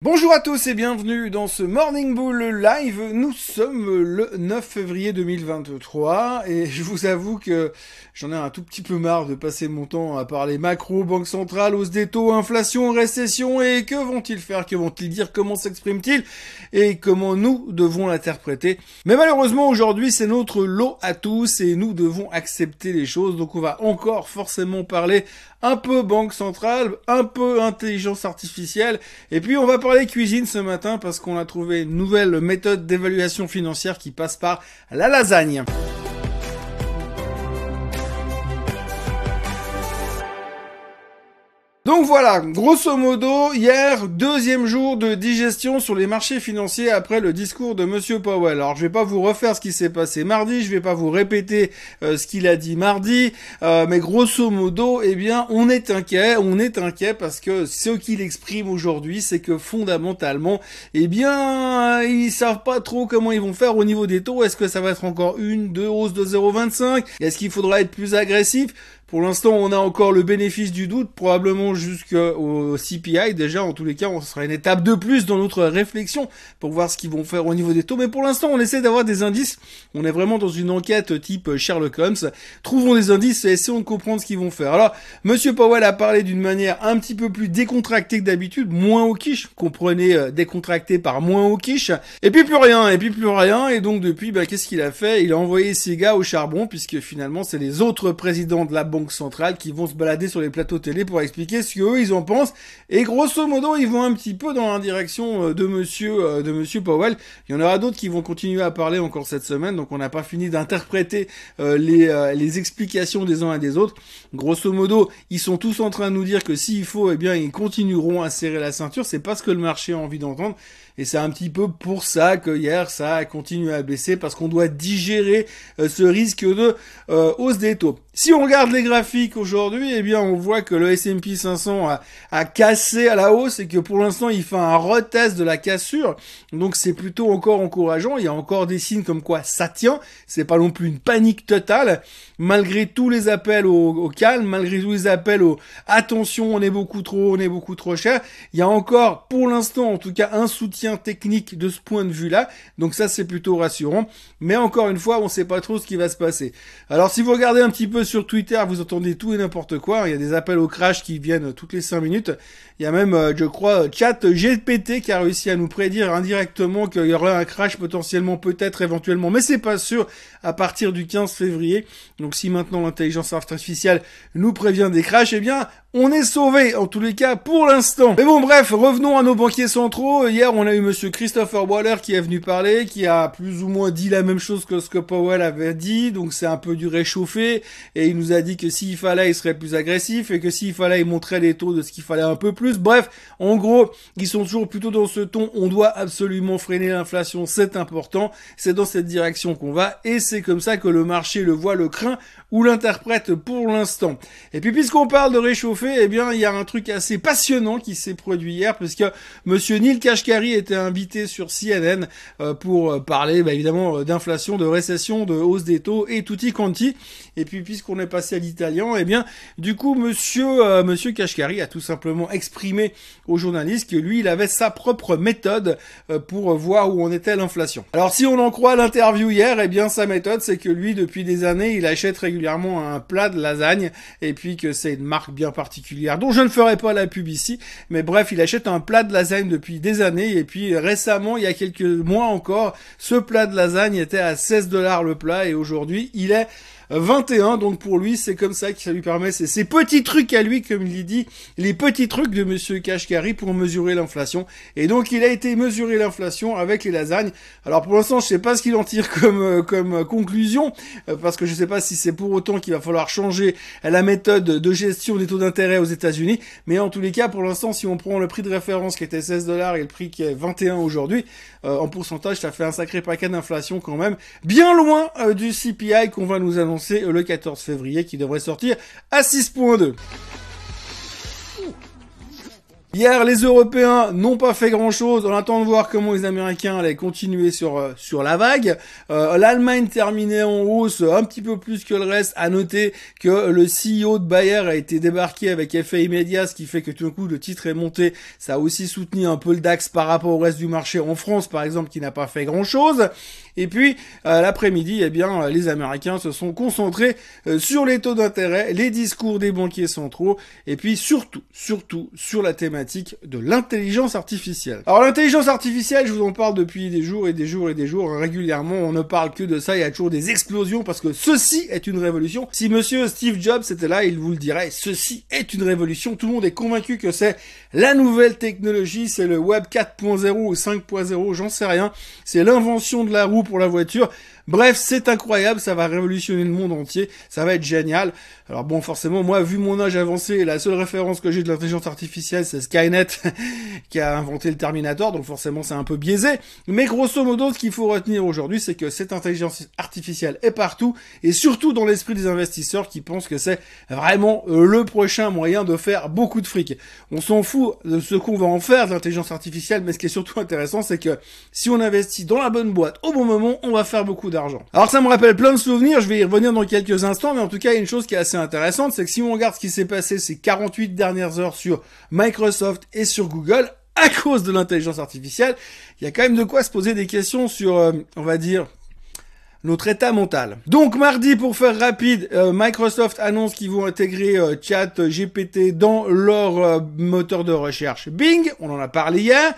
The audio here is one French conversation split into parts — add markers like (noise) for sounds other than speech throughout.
Bonjour à tous et bienvenue dans ce Morning Bull Live. Nous sommes le 9 février 2023 et je vous avoue que j'en ai un tout petit peu marre de passer mon temps à parler macro, banque centrale, hausse des taux, inflation, récession et que vont-ils faire, que vont-ils dire, comment s'expriment-ils et comment nous devons l'interpréter. Mais malheureusement aujourd'hui c'est notre lot à tous et nous devons accepter les choses donc on va encore forcément parler un peu banque centrale, un peu intelligence artificielle et puis on va cuisine ce matin parce qu'on a trouvé une nouvelle méthode d'évaluation financière qui passe par la lasagne. Donc voilà, grosso modo, hier, deuxième jour de digestion sur les marchés financiers après le discours de Monsieur Powell. Alors je vais pas vous refaire ce qui s'est passé mardi, je vais pas vous répéter euh, ce qu'il a dit mardi, euh, mais grosso modo, eh bien, on est inquiet, on est inquiet parce que ce qu'il exprime aujourd'hui, c'est que fondamentalement, eh bien, ils savent pas trop comment ils vont faire au niveau des taux. Est-ce que ça va être encore une, deux hausses de 0,25 Est-ce qu'il faudra être plus agressif? Pour l'instant, on a encore le bénéfice du doute, probablement jusqu'au CPI. Déjà, en tous les cas, on sera une étape de plus dans notre réflexion pour voir ce qu'ils vont faire au niveau des taux. Mais pour l'instant, on essaie d'avoir des indices. On est vraiment dans une enquête type Sherlock Holmes. Trouvons des indices et essayons de comprendre ce qu'ils vont faire. Alors, Monsieur Powell a parlé d'une manière un petit peu plus décontractée que d'habitude, moins au quiche. Comprenez, euh, décontracté par moins au quiche. Et puis plus rien, et puis plus rien. Et donc depuis, bah, qu'est-ce qu'il a fait? Il a envoyé ses gars au charbon, puisque finalement, c'est les autres présidents de la banque centrale qui vont se balader sur les plateaux télé pour expliquer ce qu'eux ils en pensent. Et grosso modo, ils vont un petit peu dans la direction euh, de monsieur, euh, de monsieur Powell. Il y en aura d'autres qui vont continuer à parler encore cette semaine, donc on n'a pas fini d'interpréter euh, les, les explications des uns et des autres. Grosso modo, ils sont tous en train de nous dire que s'il faut, eh bien, ils continueront à serrer la ceinture. C'est pas ce que le marché a envie d'entendre. Et c'est un petit peu pour ça que hier, ça a continué à baisser parce qu'on doit digérer ce risque de hausse des taux. Si on regarde les graphiques aujourd'hui, eh bien, on voit que le S&P 500 a, cassé à la hausse et que pour l'instant, il fait un retest de la cassure. Donc, c'est plutôt encore encourageant. Il y a encore des signes comme quoi ça tient. C'est pas non plus une panique totale. Malgré tous les appels au, calme, malgré tous les appels au attention, on est beaucoup trop, on est beaucoup trop cher. Il y a encore, pour l'instant, en tout cas, un soutien technique de ce point de vue-là. Donc, ça, c'est plutôt rassurant. Mais encore une fois, on sait pas trop ce qui va se passer. Alors, si vous regardez un petit peu sur Twitter, vous entendez tout et n'importe quoi. Il y a des appels au crash qui viennent toutes les 5 minutes. Il y a même, euh, je crois, Chat GPT qui a réussi à nous prédire indirectement qu'il y aurait un crash potentiellement, peut-être, éventuellement, mais c'est pas sûr à partir du 15 février. Donc si maintenant l'intelligence artificielle nous prévient des crashs, eh bien, on est sauvé, en tous les cas, pour l'instant. Mais bon, bref, revenons à nos banquiers centraux. Hier, on a eu monsieur Christopher Waller qui est venu parler, qui a plus ou moins dit la même chose que ce que Powell avait dit, donc c'est un peu du réchauffé, et il nous a dit que s'il fallait, il serait plus agressif, et que s'il fallait, il montrait les taux de ce qu'il fallait un peu plus Bref, en gros, ils sont toujours plutôt dans ce ton. On doit absolument freiner l'inflation, c'est important. C'est dans cette direction qu'on va et c'est comme ça que le marché le voit, le craint ou l'interprète pour l'instant. Et puis puisqu'on parle de eh bien il y a un truc assez passionnant qui s'est produit hier puisque Monsieur Neil Kashkari était invité sur CNN euh, pour euh, parler bah, évidemment euh, d'inflation, de récession, de hausse des taux et tutti quanti. Et puis puisqu'on est passé à l'italien, eh bien du coup Monsieur Monsieur Kashkari a tout simplement exprimé aux journalistes que lui, il avait sa propre méthode euh, pour voir où on était l'inflation. Alors si on en croit l'interview hier, eh bien sa méthode, c'est que lui, depuis des années, il achète régulièrement un plat de lasagne, et puis que c'est une marque bien particulière, dont je ne ferai pas la pub ici, mais bref, il achète un plat de lasagne depuis des années, et puis récemment, il y a quelques mois encore, ce plat de lasagne était à 16 dollars le plat, et aujourd'hui, il est 21. Donc pour lui, c'est comme ça que ça lui permet, c'est ces petits trucs à lui, comme il dit, les petits trucs de Monsieur Kashkari pour mesurer l'inflation. Et donc il a été mesuré l'inflation avec les lasagnes. Alors pour l'instant, je sais pas ce qu'il en tire comme euh, comme conclusion, euh, parce que je sais pas si c'est pour autant qu'il va falloir changer la méthode de gestion des taux d'intérêt aux États-Unis. Mais en tous les cas, pour l'instant, si on prend le prix de référence qui était 16 dollars et le prix qui est 21 aujourd'hui, euh, en pourcentage, ça fait un sacré paquet d'inflation quand même, bien loin du CPI qu'on va nous annoncer c'est le 14 février qui devrait sortir à 6.2. Hier, les Européens n'ont pas fait grand-chose. On attend de voir comment les Américains allaient continuer sur euh, sur la vague. Euh, L'Allemagne terminait en hausse un petit peu plus que le reste. À noter que le CEO de Bayer a été débarqué avec effet immédiat, ce qui fait que tout d'un coup le titre est monté. Ça a aussi soutenu un peu le DAX par rapport au reste du marché en France, par exemple, qui n'a pas fait grand-chose. Et puis l'après-midi, eh bien, les Américains se sont concentrés sur les taux d'intérêt, les discours des banquiers centraux, et puis surtout, surtout sur la thématique de l'intelligence artificielle. Alors l'intelligence artificielle, je vous en parle depuis des jours et des jours et des jours régulièrement. On ne parle que de ça. Il y a toujours des explosions parce que ceci est une révolution. Si Monsieur Steve Jobs était là, il vous le dirait. Ceci est une révolution. Tout le monde est convaincu que c'est la nouvelle technologie. C'est le Web 4.0 ou 5.0, j'en sais rien. C'est l'invention de la roue pour la voiture. Bref, c'est incroyable, ça va révolutionner le monde entier, ça va être génial. Alors bon, forcément, moi, vu mon âge avancé, la seule référence que j'ai de l'intelligence artificielle, c'est Skynet, (laughs) qui a inventé le Terminator, donc forcément, c'est un peu biaisé. Mais grosso modo, ce qu'il faut retenir aujourd'hui, c'est que cette intelligence artificielle est partout, et surtout dans l'esprit des investisseurs qui pensent que c'est vraiment le prochain moyen de faire beaucoup de fric. On s'en fout de ce qu'on va en faire de l'intelligence artificielle, mais ce qui est surtout intéressant, c'est que si on investit dans la bonne boîte au bon moment, on va faire beaucoup Alors ça me rappelle plein de souvenirs, je vais y revenir dans quelques instants, mais en tout cas, il y a une chose qui est assez intéressante, c'est que si on regarde ce qui s'est passé ces 48 dernières heures sur Microsoft et sur Google, à cause de l'intelligence artificielle, il y a quand même de quoi se poser des questions sur, euh, on va dire, notre état mental. Donc mardi, pour faire rapide, euh, Microsoft annonce qu'ils vont intégrer euh, Chat GPT dans leur moteur de recherche Bing. On en a parlé hier.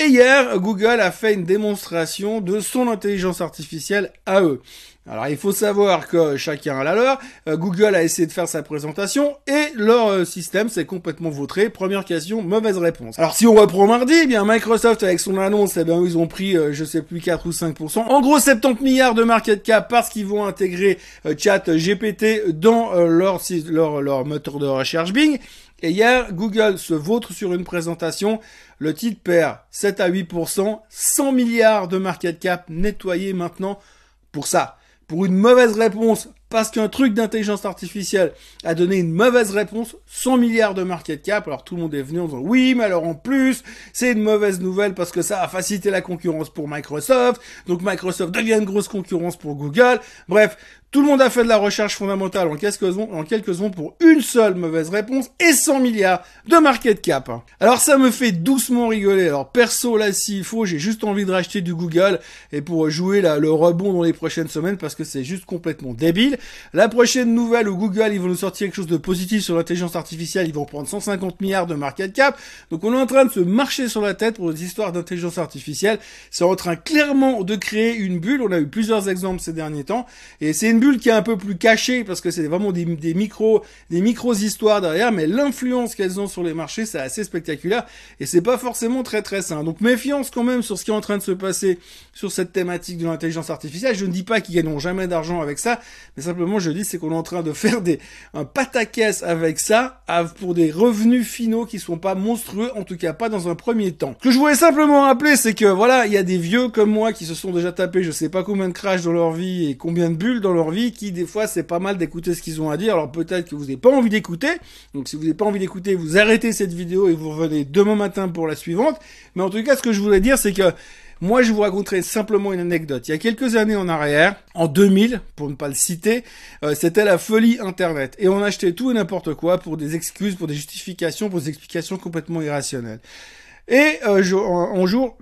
Et hier, Google a fait une démonstration de son intelligence artificielle à eux. Alors il faut savoir que chacun a la leur. Euh, Google a essayé de faire sa présentation et leur euh, système s'est complètement vautré. Première question, mauvaise réponse. Alors si on reprend mardi, eh bien Microsoft avec son annonce, eh bien ils ont pris euh, je sais plus 4 ou 5%. En gros 70 milliards de market cap parce qu'ils vont intégrer Chat GPT dans leur, moteur de recherche Bing. Et hier, Google se vautre sur une présentation. Le titre perd 7 à 8%, 100 milliards de market cap nettoyés maintenant pour ça. Pour une mauvaise réponse parce qu'un truc d'intelligence artificielle a donné une mauvaise réponse, 100 milliards de market cap, alors tout le monde est venu en disant oui, mais alors en plus, c'est une mauvaise nouvelle parce que ça a facilité la concurrence pour Microsoft, donc Microsoft devient une grosse concurrence pour Google. Bref, tout le monde a fait de la recherche fondamentale en quelques secondes, pour une seule mauvaise réponse et 100 milliards de market cap. Alors ça me fait doucement rigoler. Alors perso là s'il faut, j'ai juste envie de racheter du Google et pour jouer le rebond dans les prochaines semaines parce que c'est juste complètement débile. La prochaine nouvelle Google, ils vont nous sortir quelque chose de positif sur l'intelligence artificielle, ils vont prendre 150 milliards de market cap. Donc on est en train de se marcher sur la tête pour les histoires d'intelligence artificielle. C'est en train clairement de créer une bulle. On a eu plusieurs exemples ces derniers temps. Et c'est une bulle qui est un peu plus cachée parce que c'est vraiment des, micros, des micros histoires derrière, mais l'influence qu'elles ont sur les marchés, c'est assez spectaculaire et c'est pas forcément très très sain. Donc méfiance quand même sur ce qui est en train de se passer sur cette thématique de l'intelligence artificielle. Je ne dis pas qu'ils gagneront jamais d'argent avec ça, mais simplement je dis c'est qu'on est en train de faire des un pataquès avec ça pour des revenus finaux qui sont pas monstrueux, en tout cas pas dans un premier temps. Ce que je voulais simplement rappeler, c'est que voilà, il y a des vieux comme moi qui se sont déjà tapés je sais pas combien de crash dans leur vie et combien de bulles dans leur vie, qui des fois c'est pas mal d'écouter ce qu'ils ont à dire. Alors peut-être que vous n'avez pas envie d'écouter, donc si vous n'avez pas envie d'écouter, vous arrêtez cette vidéo et vous revenez demain matin pour la suivante. Mais en tout cas, ce que je voulais dire, c'est que moi, je vous raconterai simplement une anecdote. Il y a quelques années en arrière, en 2000, pour ne pas le citer, euh, c'était la folie Internet. Et on achetait tout et n'importe quoi pour des excuses, pour des justifications, pour des explications complètement irrationnelles. Et euh, un, jour...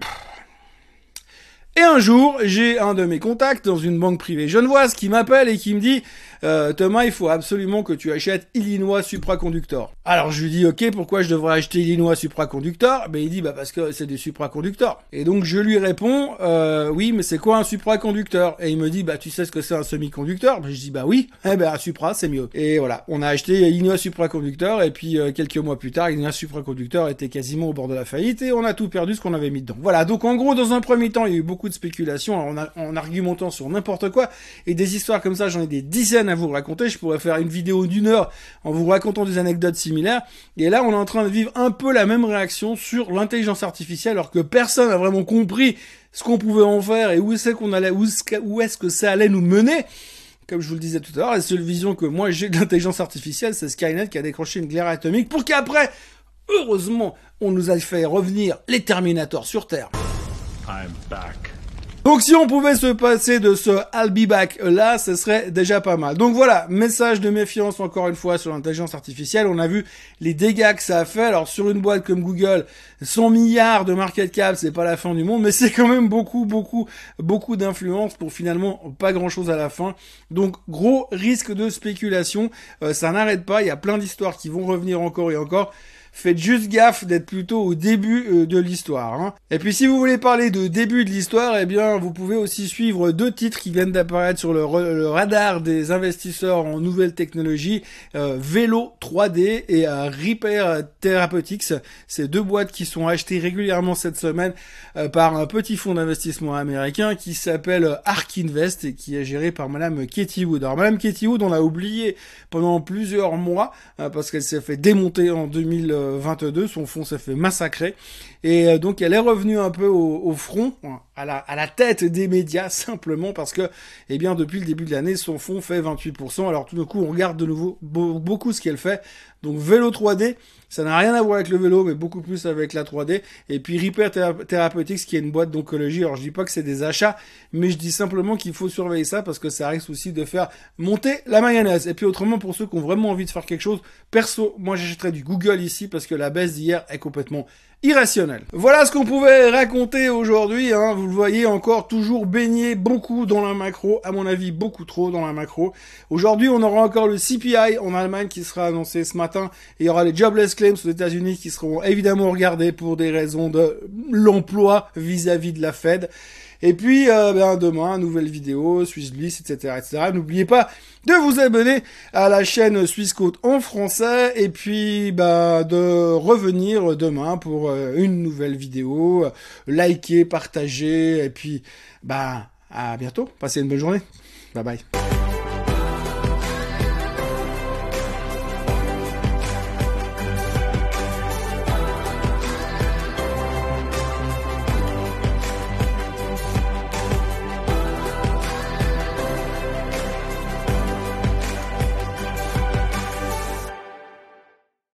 Et un jour, j'ai un de mes contacts dans une banque privée genevoise qui m'appelle et qui me dit euh, Thomas, il faut absolument que tu achètes Illinois supraconductor. Alors je lui dis ok, pourquoi je devrais acheter Illinois supraconductor? Ben il dit bah parce que c'est des supraconducteurs. Et donc je lui réponds euh, oui, mais c'est quoi un supraconducteur? Et il me dit bah tu sais ce que c'est un semi-conducteur? Ben, Je dis bah oui. Eh ben un supra c'est mieux. Et voilà, on a acheté Illinois supraconducteur et puis euh, quelques mois plus tard, Illinois supraconducteur était quasiment au bord de la faillite et on a tout perdu ce qu'on avait mis dedans. Voilà, donc en gros dans un premier temps il y a eu beaucoup de spéculation en, en argumentant sur n'importe quoi et des histoires comme ça j'en ai des dizaines à vous raconter. Je pourrais faire une vidéo d'une heure en vous racontant des anecdotes similaires. Et là, on est en train de vivre un peu la même réaction sur l'intelligence artificielle, alors que personne n'a vraiment compris ce qu'on pouvait en faire et où c'est qu'on allait, où est-ce que ça allait nous mener. Comme je vous le disais tout à l'heure, la seule vision que moi j'ai de l'intelligence artificielle, c'est Skynet qui a décroché une glaire atomique pour qu'après, heureusement, on nous a fait revenir les Terminators sur Terre. Donc si on pouvait se passer de ce I'll be back là, ce serait déjà pas mal. Donc voilà, message de méfiance encore une fois sur l'intelligence artificielle. On a vu les dégâts que ça a fait. Alors sur une boîte comme Google, 100 milliards de market cap, c'est pas la fin du monde, mais c'est quand même beaucoup, beaucoup, beaucoup d'influence pour finalement pas grand chose à la fin. Donc gros risque de spéculation. Euh, ça n'arrête pas. Il y a plein d'histoires qui vont revenir encore et encore faites juste gaffe d'être plutôt au début euh, de l'histoire. Hein. Et puis si vous voulez parler de début de l'histoire, eh bien vous pouvez aussi suivre deux titres qui viennent d'apparaître sur le, radar des investisseurs en nouvelles technologies, euh, Vélo 3D et euh, Repair Therapeutics. C'est deux boîtes qui sont achetées régulièrement cette semaine par un petit fonds d'investissement américain qui s'appelle Ark Invest et qui est géré par Madame Katie Wood. Alors Madame Katie Wood, on l'a oublié pendant plusieurs mois parce qu'elle s'est fait démonter en 2000 22, son fonds s'est fait massacrer. Et euh, donc elle est revenue un peu au, front, à la, à la tête des médias, (laughs) simplement parce que, eh bien, depuis le début de l'année, son fonds fait 28%. Alors tout d'un coup, on regarde de nouveau beaucoup ce qu'elle fait. Donc vélo 3D, ça n'a rien à voir avec le vélo, mais beaucoup plus avec la 3D. Et puis Repair Therapeutics, qui est une boîte d'oncologie. Alors je dis pas que c'est des achats, mais je dis simplement qu'il faut surveiller ça parce que ça risque aussi de faire monter la mayonnaise. Et puis autrement, pour ceux qui ont vraiment envie de faire quelque chose, perso, moi j'achèterais du Google ici parce que la baisse d'hier est complètement irrationnelle. Voilà ce qu'on pouvait raconter aujourd'hui. Hein. Vous le voyez encore toujours baigné beaucoup dans la macro, à mon avis beaucoup trop dans la macro. Aujourd'hui, on aura encore le CPI en Allemagne qui sera annoncé ce matin. Et il y aura les jobless claims aux États-Unis qui seront évidemment regardés pour des raisons de l'emploi vis-à-vis de la Fed. Et puis, euh, ben, demain, nouvelle vidéo, Swiss Bliss, etc., etc. N'oubliez pas de vous abonner à la chaîne Suisse Côte en français et puis bah, de revenir demain pour euh, une nouvelle vidéo. Likez, partagez et puis bah à bientôt. Passez une bonne journée. Bye bye.